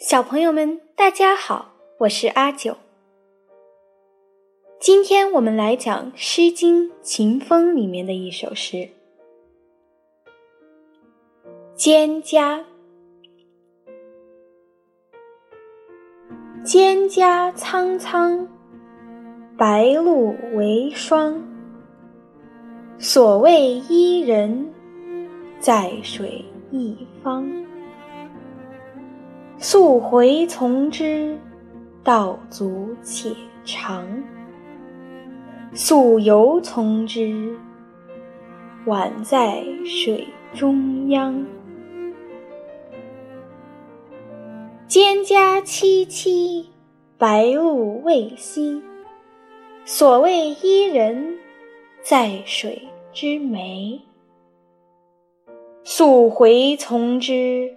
小朋友们，大家好，我是阿九。今天我们来讲《诗经·秦风》里面的一首诗《蒹葭》。蒹葭苍苍，白露为霜。所谓伊人，在水一方。溯洄从之，道阻且长；溯游从之，宛在水中央。蒹葭萋萋，白露未晞。所谓伊人，在水之湄。溯洄从之。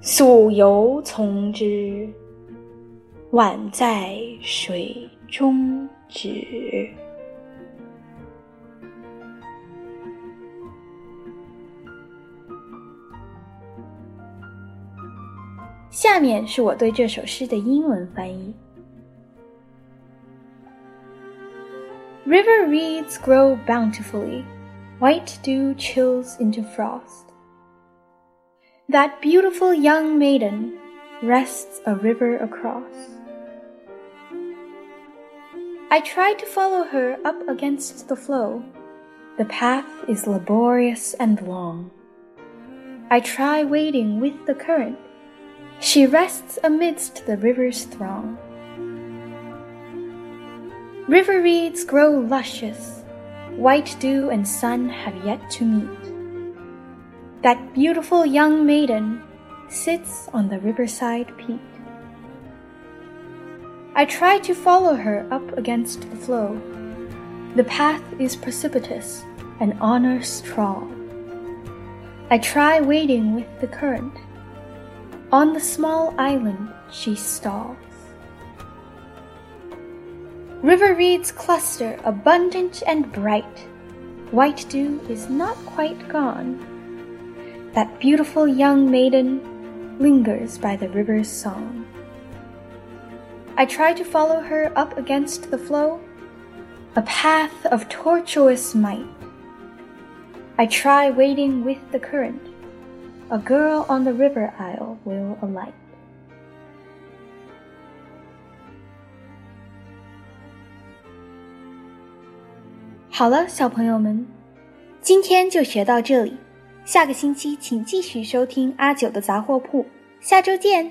溯游从之，宛在水中沚。下面是我对这首诗的英文翻译：River reeds grow bountifully, white dew chills into frost. That beautiful young maiden rests a river across. I try to follow her up against the flow. The path is laborious and long. I try wading with the current. She rests amidst the river's throng. River reeds grow luscious. White dew and sun have yet to meet. That beautiful young maiden sits on the riverside peat. I try to follow her up against the flow. The path is precipitous and honors trawl. I try wading with the current. On the small island she stalls. River reeds cluster abundant and bright. White dew is not quite gone that beautiful young maiden lingers by the river's song. I try to follow her up against the flow, a path of tortuous might. I try wading with the current, a girl on the river isle will alight. 好了，小朋友们，今天就学到这里。 下个星期请继续收听阿九的杂货铺，下周见。